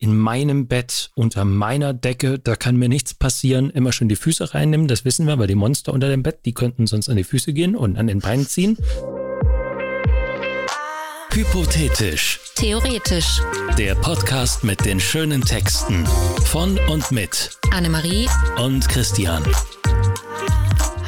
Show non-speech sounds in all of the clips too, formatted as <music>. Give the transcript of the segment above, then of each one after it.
in meinem Bett, unter meiner Decke, da kann mir nichts passieren. Immer schon die Füße reinnehmen, das wissen wir, weil die Monster unter dem Bett, die könnten sonst an die Füße gehen und an den Beinen ziehen. Hypothetisch. Theoretisch. Der Podcast mit den schönen Texten von und mit Annemarie und Christian.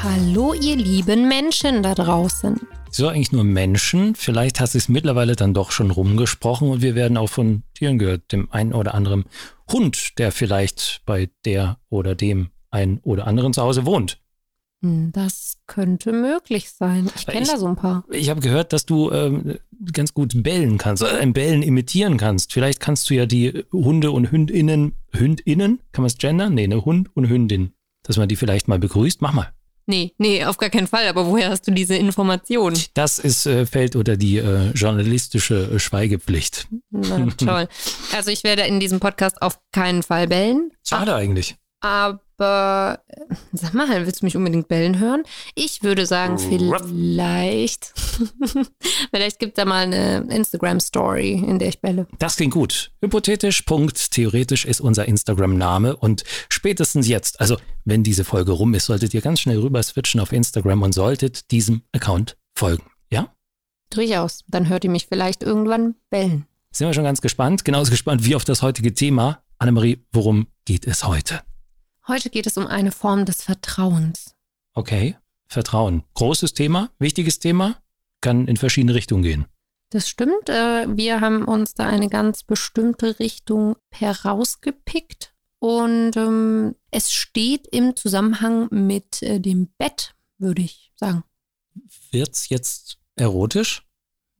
Hallo, ihr lieben Menschen da draußen. So eigentlich nur Menschen. Vielleicht hast du es mittlerweile dann doch schon rumgesprochen und wir werden auch von Tieren gehört, dem einen oder anderen Hund, der vielleicht bei der oder dem einen oder anderen zu Hause wohnt. Hm, Das könnte möglich sein. Ich kenne da so ein paar. Ich habe gehört, dass du ähm, ganz gut bellen kannst, äh, ein Bellen imitieren kannst. Vielleicht kannst du ja die Hunde und Hündinnen, Hündinnen, kann man es gendern? Nee, eine Hund und Hündin. Dass man die vielleicht mal begrüßt. Mach mal. Nee, nee, auf gar keinen Fall. Aber woher hast du diese Information? Das ist, äh, fällt unter die äh, journalistische äh, Schweigepflicht. Na, <laughs> toll. Also ich werde in diesem Podcast auf keinen Fall bellen. Schade eigentlich. Aber äh, sag mal, willst du mich unbedingt bellen hören? Ich würde sagen, vielleicht. <laughs> vielleicht gibt es da mal eine Instagram-Story, in der ich belle. Das klingt gut. Hypothetisch, Punkt, theoretisch ist unser Instagram-Name und spätestens jetzt, also wenn diese Folge rum ist, solltet ihr ganz schnell rüber switchen auf Instagram und solltet diesem Account folgen. Ja? Durchaus. Dann hört ihr mich vielleicht irgendwann bellen. Sind wir schon ganz gespannt, genauso gespannt wie auf das heutige Thema. Annemarie, worum geht es heute? Heute geht es um eine Form des Vertrauens. Okay, Vertrauen. Großes Thema, wichtiges Thema, kann in verschiedene Richtungen gehen. Das stimmt. Äh, wir haben uns da eine ganz bestimmte Richtung herausgepickt. Und ähm, es steht im Zusammenhang mit äh, dem Bett, würde ich sagen. Wird's jetzt erotisch?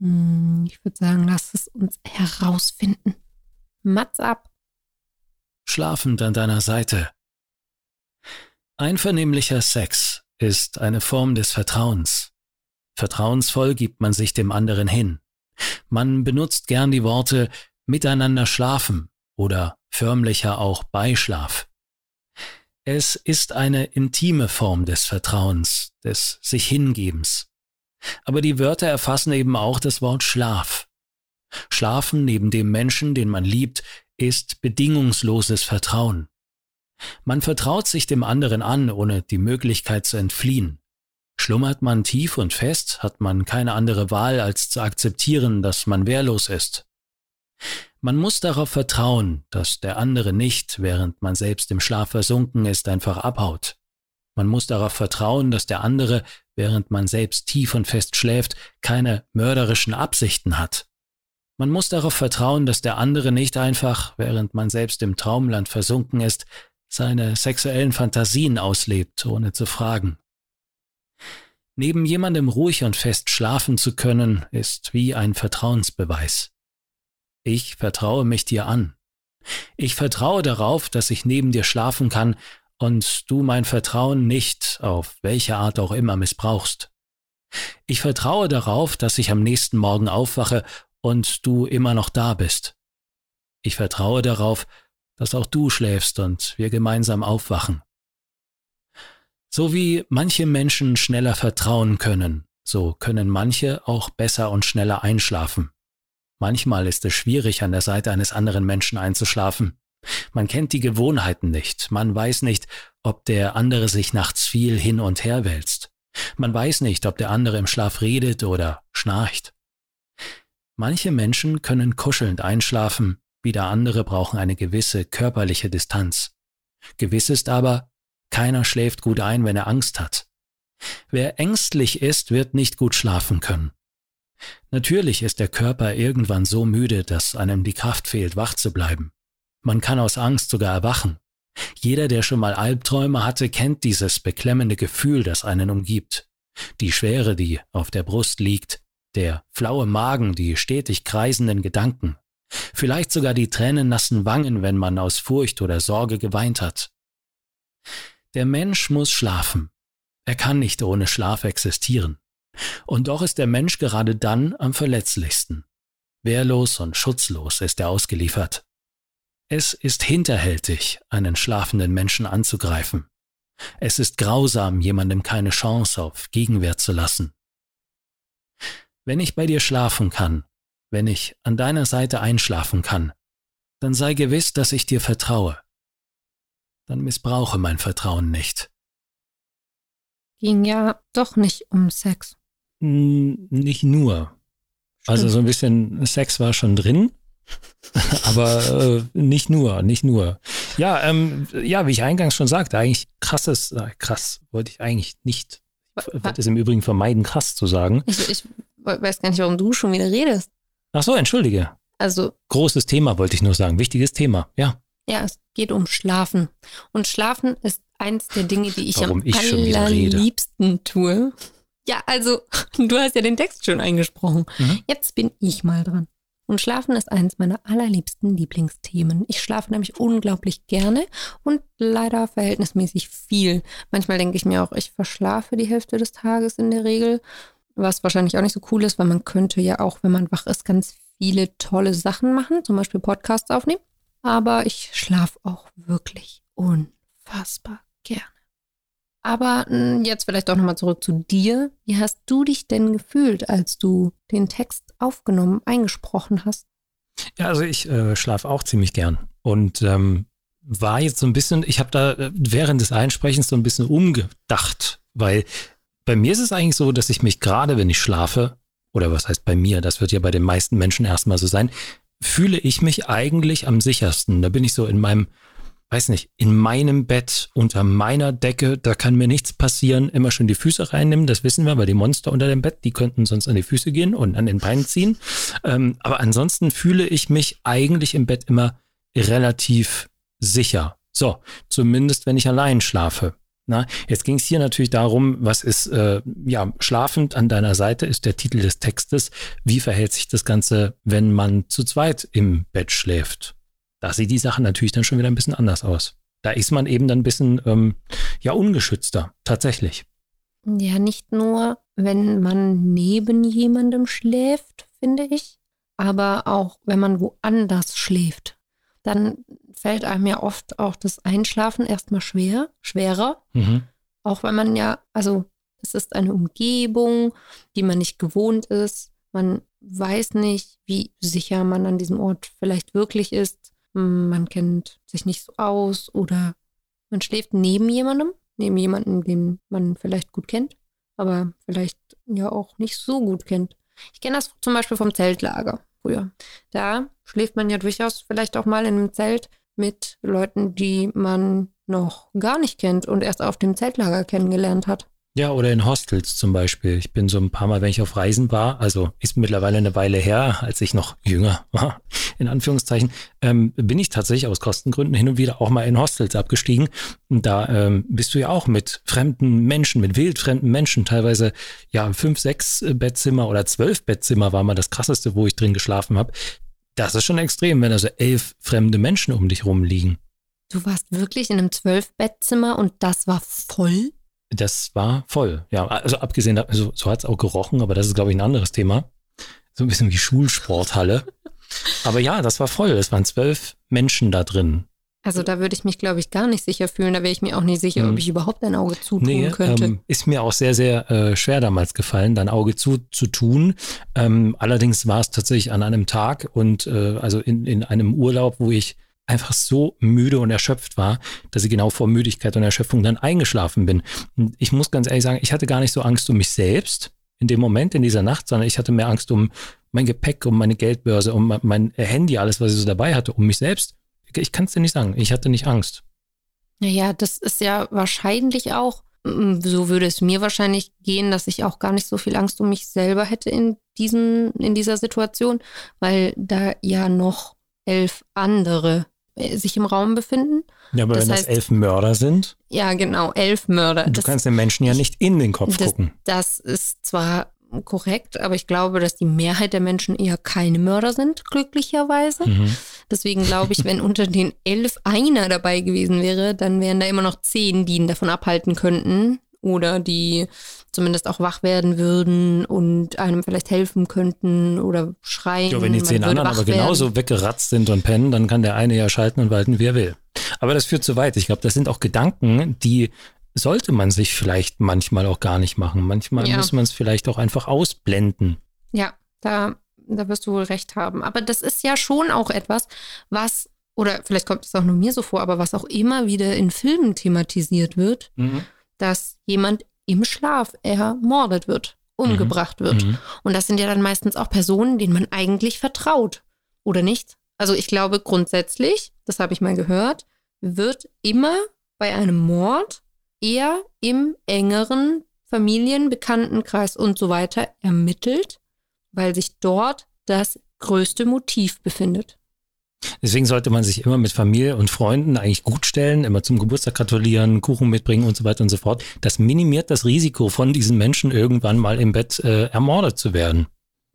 Hm, ich würde sagen, lass es uns herausfinden. Mats ab. Schlafend an deiner Seite. Einvernehmlicher Sex ist eine Form des Vertrauens. Vertrauensvoll gibt man sich dem anderen hin. Man benutzt gern die Worte miteinander schlafen oder förmlicher auch Beischlaf. Es ist eine intime Form des Vertrauens, des sich Hingebens. Aber die Wörter erfassen eben auch das Wort Schlaf. Schlafen neben dem Menschen, den man liebt, ist bedingungsloses Vertrauen. Man vertraut sich dem anderen an, ohne die Möglichkeit zu entfliehen. Schlummert man tief und fest, hat man keine andere Wahl, als zu akzeptieren, dass man wehrlos ist. Man muss darauf vertrauen, dass der andere nicht, während man selbst im Schlaf versunken ist, einfach abhaut. Man muss darauf vertrauen, dass der andere, während man selbst tief und fest schläft, keine mörderischen Absichten hat. Man muss darauf vertrauen, dass der andere nicht einfach, während man selbst im Traumland versunken ist, seine sexuellen Fantasien auslebt, ohne zu fragen. Neben jemandem ruhig und fest schlafen zu können, ist wie ein Vertrauensbeweis. Ich vertraue mich dir an. Ich vertraue darauf, dass ich neben dir schlafen kann und du mein Vertrauen nicht, auf welche Art auch immer, missbrauchst. Ich vertraue darauf, dass ich am nächsten Morgen aufwache und du immer noch da bist. Ich vertraue darauf, dass auch du schläfst und wir gemeinsam aufwachen. So wie manche Menschen schneller vertrauen können, so können manche auch besser und schneller einschlafen. Manchmal ist es schwierig, an der Seite eines anderen Menschen einzuschlafen. Man kennt die Gewohnheiten nicht, man weiß nicht, ob der andere sich nachts viel hin und her wälzt. Man weiß nicht, ob der andere im Schlaf redet oder schnarcht. Manche Menschen können kuschelnd einschlafen, wieder andere brauchen eine gewisse körperliche Distanz. Gewiss ist aber, keiner schläft gut ein, wenn er Angst hat. Wer ängstlich ist, wird nicht gut schlafen können. Natürlich ist der Körper irgendwann so müde, dass einem die Kraft fehlt, wach zu bleiben. Man kann aus Angst sogar erwachen. Jeder, der schon mal Albträume hatte, kennt dieses beklemmende Gefühl, das einen umgibt. Die Schwere, die auf der Brust liegt, der flaue Magen, die stetig kreisenden Gedanken, vielleicht sogar die tränennassen Wangen, wenn man aus Furcht oder Sorge geweint hat. Der Mensch muss schlafen. Er kann nicht ohne Schlaf existieren. Und doch ist der Mensch gerade dann am verletzlichsten. Wehrlos und schutzlos ist er ausgeliefert. Es ist hinterhältig, einen schlafenden Menschen anzugreifen. Es ist grausam, jemandem keine Chance auf Gegenwehr zu lassen. Wenn ich bei dir schlafen kann, wenn ich an deiner Seite einschlafen kann, dann sei gewiss, dass ich dir vertraue. Dann missbrauche mein Vertrauen nicht. Ging ja doch nicht um Sex. Nicht nur. Also so ein bisschen Sex war schon drin, <laughs> aber äh, nicht nur, nicht nur. Ja, ähm, ja, wie ich eingangs schon sagte, eigentlich krasses, äh, krass, wollte ich eigentlich nicht. Ich wollte es im Übrigen vermeiden, krass zu sagen. Ich, ich weiß gar nicht, warum du schon wieder redest. Ach so, entschuldige. Also. Großes Thema, wollte ich nur sagen. Wichtiges Thema, ja. Ja, es geht um Schlafen. Und Schlafen ist eins der Dinge, die ich Warum am ich allerliebsten tue. Ja, also, <laughs> du hast ja den Text schon eingesprochen. Mhm. Jetzt bin ich mal dran. Und Schlafen ist eines meiner allerliebsten Lieblingsthemen. Ich schlafe nämlich unglaublich gerne und leider verhältnismäßig viel. Manchmal denke ich mir auch, ich verschlafe die Hälfte des Tages in der Regel, was wahrscheinlich auch nicht so cool ist, weil man könnte ja auch, wenn man wach ist, ganz viele tolle Sachen machen, zum Beispiel Podcasts aufnehmen. Aber ich schlafe auch wirklich unfassbar gerne. Aber mh, jetzt vielleicht auch nochmal zurück zu dir. Wie hast du dich denn gefühlt, als du den Text aufgenommen, eingesprochen hast? Ja, also ich äh, schlafe auch ziemlich gern und ähm, war jetzt so ein bisschen, ich habe da äh, während des Einsprechens so ein bisschen umgedacht, weil bei mir ist es eigentlich so, dass ich mich gerade, wenn ich schlafe, oder was heißt bei mir, das wird ja bei den meisten Menschen erstmal so sein, fühle ich mich eigentlich am sichersten. Da bin ich so in meinem, weiß nicht, in meinem Bett, unter meiner Decke, da kann mir nichts passieren. Immer schön die Füße reinnehmen, das wissen wir, weil die Monster unter dem Bett, die könnten sonst an die Füße gehen und an den Beinen ziehen. Ähm, aber ansonsten fühle ich mich eigentlich im Bett immer relativ sicher. So, zumindest wenn ich allein schlafe. Na, jetzt ging es hier natürlich darum, was ist äh, ja schlafend an deiner Seite ist der Titel des Textes. Wie verhält sich das Ganze, wenn man zu zweit im Bett schläft? Da sieht die Sache natürlich dann schon wieder ein bisschen anders aus. Da ist man eben dann ein bisschen ähm, ja ungeschützter, tatsächlich. Ja, nicht nur, wenn man neben jemandem schläft, finde ich, aber auch, wenn man woanders schläft. Dann fällt einem ja oft auch das Einschlafen erstmal schwer, schwerer. Mhm. Auch wenn man ja, also es ist eine Umgebung, die man nicht gewohnt ist. Man weiß nicht, wie sicher man an diesem Ort vielleicht wirklich ist. Man kennt sich nicht so aus oder man schläft neben jemandem, neben jemandem, den man vielleicht gut kennt, aber vielleicht ja auch nicht so gut kennt. Ich kenne das zum Beispiel vom Zeltlager früher. Da schläft man ja durchaus vielleicht auch mal in einem Zelt mit Leuten, die man noch gar nicht kennt und erst auf dem Zeltlager kennengelernt hat. Ja, oder in Hostels zum Beispiel. Ich bin so ein paar Mal, wenn ich auf Reisen war, also ist mittlerweile eine Weile her, als ich noch jünger war, <laughs> in Anführungszeichen, ähm, bin ich tatsächlich aus Kostengründen hin und wieder auch mal in Hostels abgestiegen. Und da ähm, bist du ja auch mit fremden Menschen, mit wildfremden Menschen, teilweise ja fünf, sechs Bettzimmer oder zwölf Bettzimmer war mal das krasseste, wo ich drin geschlafen habe. Das ist schon extrem, wenn also elf fremde Menschen um dich rumliegen. Du warst wirklich in einem Zwölf-Bettzimmer und das war voll? Das war voll. Ja, also abgesehen, also so hat es auch gerochen, aber das ist, glaube ich, ein anderes Thema. So ein bisschen wie Schulsporthalle. <laughs> aber ja, das war voll. Es waren zwölf Menschen da drin. Also da würde ich mich, glaube ich, gar nicht sicher fühlen. Da wäre ich mir auch nicht sicher, Mhm. ob ich überhaupt ein Auge zutun Nee, könnte. ähm, ist mir auch sehr, sehr äh, schwer damals gefallen, dein Auge zu, zu tun. Ähm, allerdings war es tatsächlich an einem Tag und äh, also in, in einem Urlaub, wo ich einfach so müde und erschöpft war, dass ich genau vor Müdigkeit und Erschöpfung dann eingeschlafen bin. Und ich muss ganz ehrlich sagen, ich hatte gar nicht so Angst um mich selbst in dem Moment, in dieser Nacht, sondern ich hatte mehr Angst um mein Gepäck, um meine Geldbörse, um mein Handy, alles, was ich so dabei hatte, um mich selbst. Ich kann es dir nicht sagen. Ich hatte nicht Angst. Naja, das ist ja wahrscheinlich auch, mm, so würde es mir wahrscheinlich gehen, dass ich auch gar nicht so viel Angst um mich selber hätte in, diesen, in dieser Situation, weil da ja noch elf andere äh, sich im Raum befinden. Ja, aber Das wenn das heißt- elf Mörder sind, Ja, genau, elf Mörder. du Das- kannst den Menschen ja nicht in den Kopf das, gucken. das ist zwar korrekt, aber ich glaube, dass die Mehrheit der Menschen eher keine Mörder sind, glücklicherweise. Mhm. Deswegen glaube ich, wenn <laughs> unter den elf einer dabei gewesen wäre, dann wären da immer noch zehn, die ihn davon abhalten könnten oder die zumindest auch wach werden würden und einem vielleicht helfen könnten oder schreien. Ja, wenn die zehn anderen aber werden. genauso weggeratzt sind und pennen, dann kann der eine ja schalten und walten, wie er will. Aber das führt zu weit. Ich glaube, das sind auch Gedanken, die sollte man sich vielleicht manchmal auch gar nicht machen. Manchmal Ja. muss man es vielleicht auch einfach ausblenden. Ja, da, da wirst du wohl recht haben. Aber das ist ja schon auch etwas, was oder vielleicht kommt es auch nur mir so vor, aber was auch immer wieder in Filmen thematisiert wird, mhm. dass jemand im Schlaf ermordet wird, umgebracht mhm. wird. Mhm. Und das sind ja dann meistens auch Personen, denen man eigentlich vertraut, oder nicht? Also ich glaube grundsätzlich, das habe ich mal gehört, wird immer bei einem Mord eher im engeren Familien, Bekanntenkreis und so weiter ermittelt, weil sich dort das größte Motiv befindet. Deswegen sollte man sich immer mit Familie und Freunden eigentlich gut stellen, immer zum Geburtstag gratulieren, Kuchen mitbringen und so weiter und so fort. Das minimiert das Risiko von diesen Menschen irgendwann mal im Bett äh, ermordet zu werden.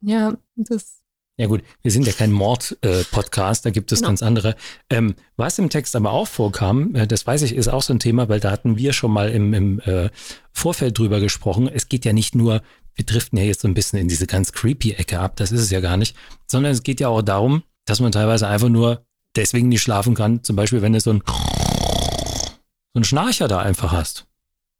Ja, das. Ja gut, wir sind ja kein Mord-Podcast, äh, da gibt es genau. ganz andere. Ähm, was im Text aber auch vorkam, äh, das weiß ich, ist auch so ein Thema, weil da hatten wir schon mal im, im äh, Vorfeld drüber gesprochen. Es geht ja nicht nur, wir driften ja jetzt so ein bisschen in diese ganz creepy Ecke ab, das ist es ja gar nicht, sondern es geht ja auch darum, dass man teilweise einfach nur deswegen nicht schlafen kann. Zum Beispiel, wenn du so ein so einen Schnarcher da einfach hast.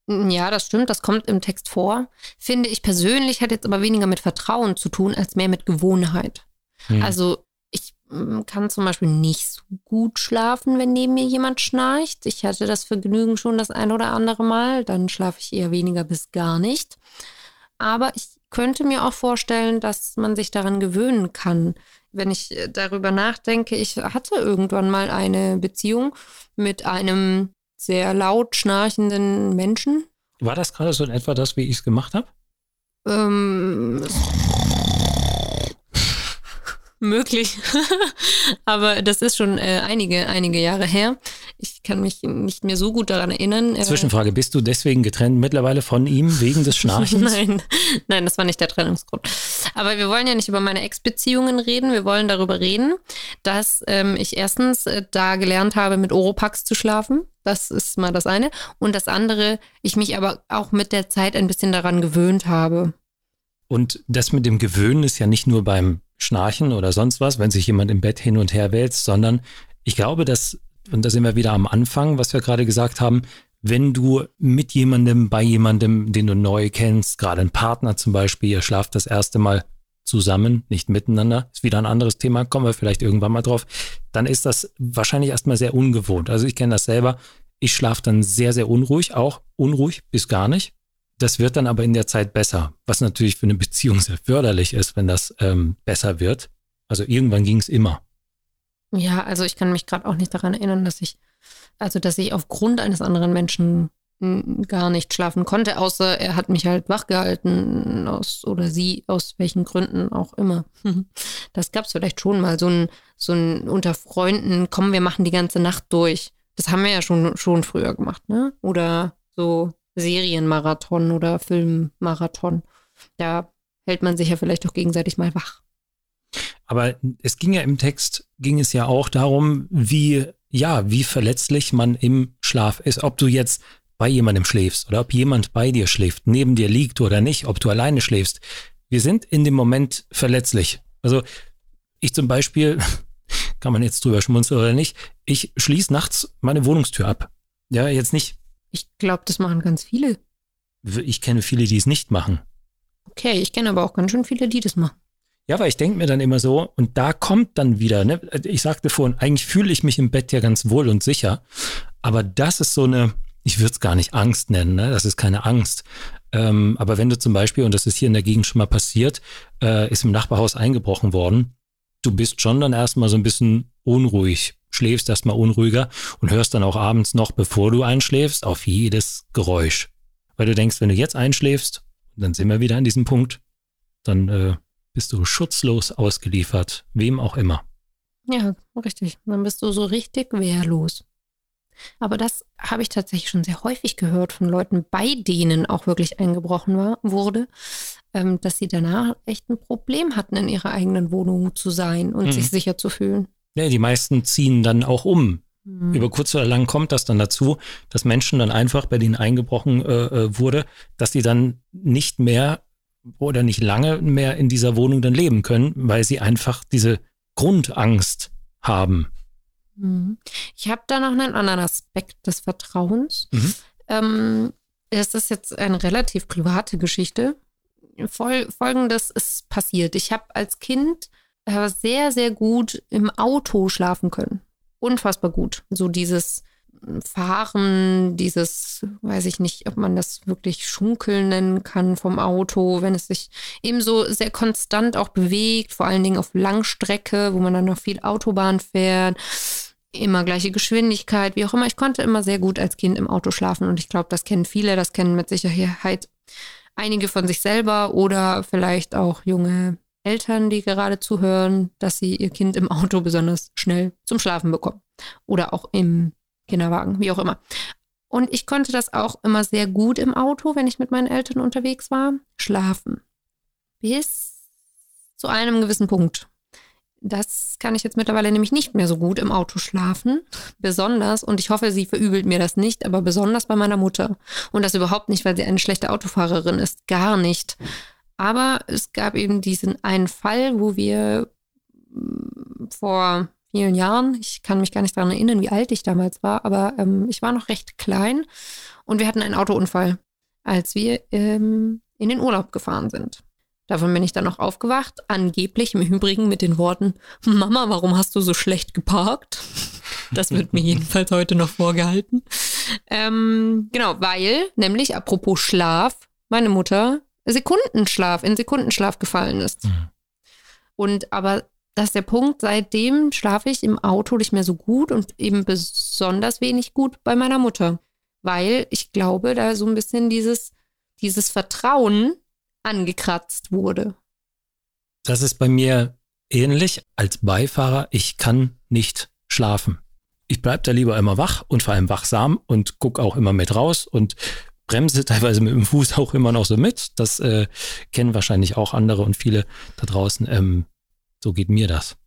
Ja, das stimmt, das kommt im Text vor. Finde ich persönlich hat jetzt aber weniger mit Vertrauen zu tun, als mehr mit Gewohnheit. Hm. Also ich mm, kann zum Beispiel nicht so gut schlafen, wenn neben mir jemand schnarcht. Ich hatte das Vergnügen schon das ein oder andere Mal, dann schlafe ich eher weniger bis gar nicht. Aber ich könnte mir auch vorstellen, dass man sich daran gewöhnen kann wenn ich äh, darüber nachdenke, ich hatte irgendwann mal eine Beziehung mit einem sehr laut schnarchenden Menschen. War das gerade so in etwa das, wie ich es gemacht habe? Ähm, möglich. <laughs> Aber das ist schon äh, einige, einige Jahre her. Ich kann mich nicht mehr so gut daran erinnern. Zwischenfrage, bist du deswegen getrennt mittlerweile von ihm wegen des <laughs> Schnarchens? nein, nein, das war nicht der Trennungsgrund. Aber wir wollen ja nicht über meine Ex-Beziehungen reden. Wir wollen darüber reden, dass ähm, ich erstens äh, da gelernt habe, mit Oropax zu schlafen. Das ist mal das eine. Und das andere, ich mich aber auch mit der Zeit ein bisschen daran gewöhnt habe. Und das mit dem Gewöhnen ist ja nicht nur beim Schnarchen oder sonst was, wenn sich jemand im Bett hin und her wälzt, sondern ich glaube, dass und da sind wir wieder am Anfang, was wir gerade gesagt haben, wenn du mit jemandem, bei jemandem, den du neu kennst, gerade ein Partner zum Beispiel, ihr schlaft das erste Mal zusammen, nicht miteinander, ist wieder ein anderes Thema, kommen wir vielleicht irgendwann mal drauf, dann ist das wahrscheinlich erstmal sehr ungewohnt. Also ich kenne das selber, ich schlafe dann sehr, sehr unruhig, auch unruhig bis gar nicht. Das wird dann aber in der Zeit besser, was natürlich für eine Beziehung sehr förderlich ist, wenn das ähm, besser wird. Also irgendwann ging es immer. Ja, also ich kann mich gerade auch nicht daran erinnern, dass ich, also dass ich aufgrund eines anderen Menschen gar nicht schlafen konnte, außer er hat mich halt wachgehalten aus oder sie aus welchen Gründen auch immer. <laughs> Das gab es vielleicht schon mal, so ein, so ein unter Freunden, komm, wir machen die ganze Nacht durch. Das haben wir ja schon, schon früher gemacht, ne? Oder so Serienmarathon oder Filmmarathon. Da hält man sich ja vielleicht auch gegenseitig mal wach. Aber es ging ja im Text, ging es ja auch darum, wie, ja, wie verletzlich man im Schlaf ist. Ob du jetzt bei jemandem schläfst oder ob jemand bei dir schläft, neben dir liegt oder nicht, ob du alleine schläfst. Wir sind in dem Moment verletzlich. Also ich zum Beispiel, <laughs> kann man jetzt drüber schmunzeln oder nicht, ich schließe nachts meine Wohnungstür ab. Ja, jetzt nicht. Ich glaube, das machen ganz viele. Ich kenne viele, die es nicht machen. Okay, ich kenne aber auch ganz schön viele, die das machen. Ja, weil ich denke mir dann immer so, und da kommt dann wieder, ne, ich sagte vorhin, eigentlich fühle ich mich im Bett ja ganz wohl und sicher, aber das ist so eine, ich würde es gar nicht Angst nennen, ne? das ist keine Angst. Ähm, aber wenn du zum Beispiel, und das ist hier in der Gegend schon mal passiert, äh, ist im Nachbarhaus eingebrochen worden, du bist schon dann erstmal so ein bisschen unruhig, schläfst erstmal unruhiger und hörst dann auch abends noch, bevor du einschläfst, auf jedes Geräusch. Weil du denkst, wenn du jetzt einschläfst, dann sind wir wieder an diesem Punkt, dann äh, bist du schutzlos ausgeliefert, wem auch immer. Ja, richtig. Dann bist du so richtig wehrlos. Aber das habe ich tatsächlich schon sehr häufig gehört von Leuten, bei denen auch wirklich eingebrochen war, wurde, ähm, dass sie danach echt ein Problem hatten, in ihrer eigenen Wohnung zu sein und mhm. sich sicher zu fühlen. Ja, die meisten ziehen dann auch um. Mhm. Über kurz oder lang kommt das dann dazu, dass Menschen dann einfach, bei denen eingebrochen äh, äh wurde, dass sie dann nicht mehr oder nicht lange mehr in dieser Wohnung dann leben können, weil sie einfach diese Grundangst haben. Mhm. Ich habe da noch einen anderen Aspekt des Vertrauens. Mhm. Ähm, es ist jetzt eine relativ private Geschichte. Fol Folgendes ist passiert. Ich habe als Kind sehr, sehr gut im Auto schlafen können. unfassbar gut. So dieses Fahren, dieses, weiß ich nicht, ob man das wirklich Schunkeln nennen kann vom Auto, wenn es sich eben so sehr konstant auch bewegt, vor allen Dingen auf Langstrecke, wo man dann noch viel Autobahn fährt, immer gleiche Geschwindigkeit, wie auch immer. Ich konnte immer sehr gut als Kind im Auto schlafen und ich glaube, das kennen viele, das kennen mit Sicherheit einige von sich selber oder vielleicht auch junge Eltern, die gerade zuhören, dass sie ihr Kind im Auto besonders schnell zum Schlafen bekommen oder auch im Kinderwagen, wie auch immer. Und ich konnte das auch immer sehr gut im Auto, wenn ich mit meinen Eltern unterwegs war, schlafen. Bis zu einem gewissen Punkt. Das kann ich jetzt mittlerweile nämlich nicht mehr so gut im Auto schlafen. Besonders, und ich hoffe, sie verübelt mir das nicht, aber besonders bei meiner Mutter. Und das überhaupt nicht, weil sie eine schlechte Autofahrerin ist. Gar nicht. Aber es gab eben diesen einen Fall, wo wir mm, vor vielen Jahren. Ich kann mich gar nicht daran erinnern, wie alt ich damals war, aber ähm, ich war noch recht klein und wir hatten einen Autounfall, als wir ähm, in den Urlaub gefahren sind. Davon bin ich dann noch aufgewacht, angeblich im Übrigen mit den Worten, Mama, warum hast du so schlecht geparkt? Das wird mir <laughs> jedenfalls heute noch vorgehalten. Ähm, genau, weil, nämlich apropos Schlaf, meine Mutter Sekundenschlaf, in Sekundenschlaf gefallen ist. Mhm. Und aber das ist der Punkt, seitdem schlafe ich im Auto nicht mehr so gut und eben besonders wenig gut bei meiner Mutter. Weil ich glaube, da so ein bisschen dieses, dieses Vertrauen angekratzt wurde. Das ist bei mir ähnlich als Beifahrer. Ich kann nicht schlafen. Ich bleibe da lieber immer wach und vor allem wachsam und gucke auch immer mit raus und bremse teilweise mit dem Fuß auch immer noch so mit. Das äh, kennen wahrscheinlich auch andere und viele da draußen. Ähm, so geht mir das.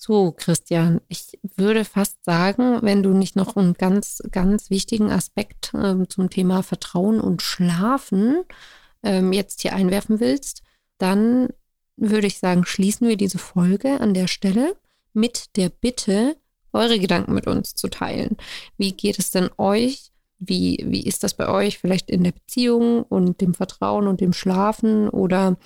So, Christian, ich würde fast sagen, wenn du nicht noch einen ganz, ganz wichtigen Aspekt äh, zum Thema Vertrauen und Schlafen ähm, jetzt hier einwerfen willst, dann würde ich sagen, schließen wir diese Folge an der Stelle mit der Bitte, eure Gedanken mit uns zu teilen. Wie geht es denn euch? Wie, wie ist das bei euch vielleicht in der Beziehung und dem Vertrauen und dem Schlafen? Oder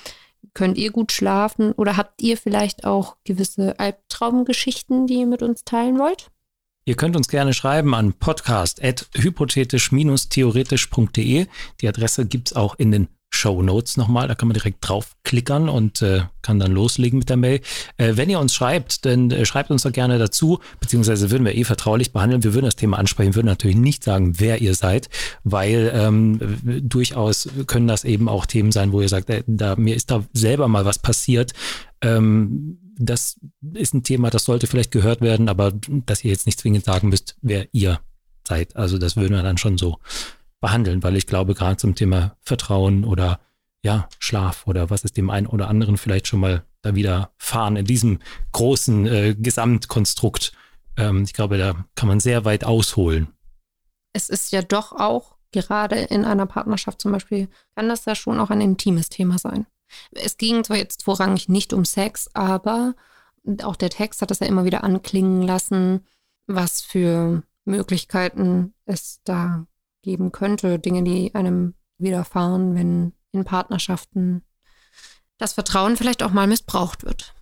Könnt ihr gut schlafen oder habt ihr vielleicht auch gewisse Albtraumgeschichten, die ihr mit uns teilen wollt? Ihr könnt uns gerne schreiben an podcast.hypothetisch-theoretisch.de. Die Adresse gibt es auch in den Show Notes nochmal. Da kann man direkt draufklickern und äh, kann dann loslegen mit der Mail. Äh, wenn ihr uns schreibt, dann äh, schreibt uns doch gerne dazu, beziehungsweise würden wir eh vertraulich behandeln. Wir würden das Thema ansprechen, würden natürlich nicht sagen, wer ihr seid, weil ähm, durchaus können das eben auch Themen sein, wo ihr sagt, äh, da, mir ist da selber mal was passiert. Ähm, das ist ein Thema, das sollte vielleicht gehört werden, aber dass ihr jetzt nicht zwingend sagen müsst, wer ihr seid. Also das würden wir dann schon so behandeln, weil ich glaube, gerade zum Thema Vertrauen oder ja, Schlaf oder was ist dem einen oder anderen vielleicht schon mal da wieder fahren in diesem großen äh, Gesamtkonstrukt. Ähm, ich glaube, da kann man sehr weit ausholen. Es ist ja doch auch, gerade in einer Partnerschaft zum Beispiel, kann das ja schon auch ein intimes Thema sein. Es ging zwar jetzt vorrangig nicht um Sex, aber auch der Text hat es ja immer wieder anklingen lassen, was für Möglichkeiten es da geben könnte, Dinge, die einem widerfahren, wenn in Partnerschaften das Vertrauen vielleicht auch mal missbraucht wird.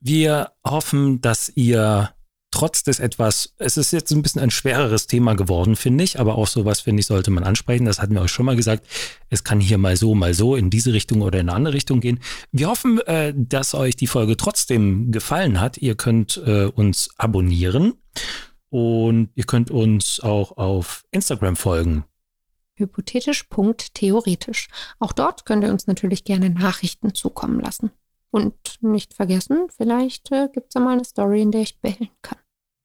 Wir hoffen, dass ihr trotz des etwas, es ist jetzt ein bisschen ein schwereres Thema geworden, finde ich, aber auch sowas, finde ich, sollte man ansprechen. Das hatten wir euch schon mal gesagt. Es kann hier mal so, mal so in diese Richtung oder in eine andere Richtung gehen. Wir hoffen, äh, dass euch die Folge trotzdem gefallen hat. Ihr könnt äh, uns abonnieren und ihr könnt uns auch auf Instagram folgen. Hypothetisch.theoretisch. Auch dort könnt ihr uns natürlich gerne Nachrichten zukommen lassen. Und nicht vergessen, vielleicht äh, gibt es ja mal eine Story, in der ich bellen kann.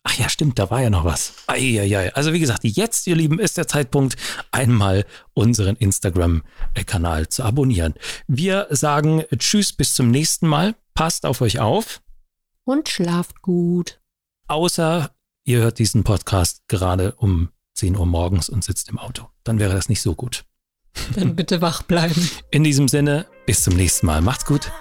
Ach ja, stimmt, da war ja noch was. Eieiei. Also wie gesagt, jetzt, ihr Lieben, ist der Zeitpunkt, einmal unseren Instagram-Kanal zu abonnieren. Wir sagen Tschüss, bis zum nächsten Mal. Passt auf euch auf. Und schlaft gut. Außer ihr hört diesen Podcast gerade um 10 Uhr morgens und sitzt im Auto. Dann wäre das nicht so gut. Dann bitte wach bleiben. In diesem Sinne, bis zum nächsten Mal. Macht's gut.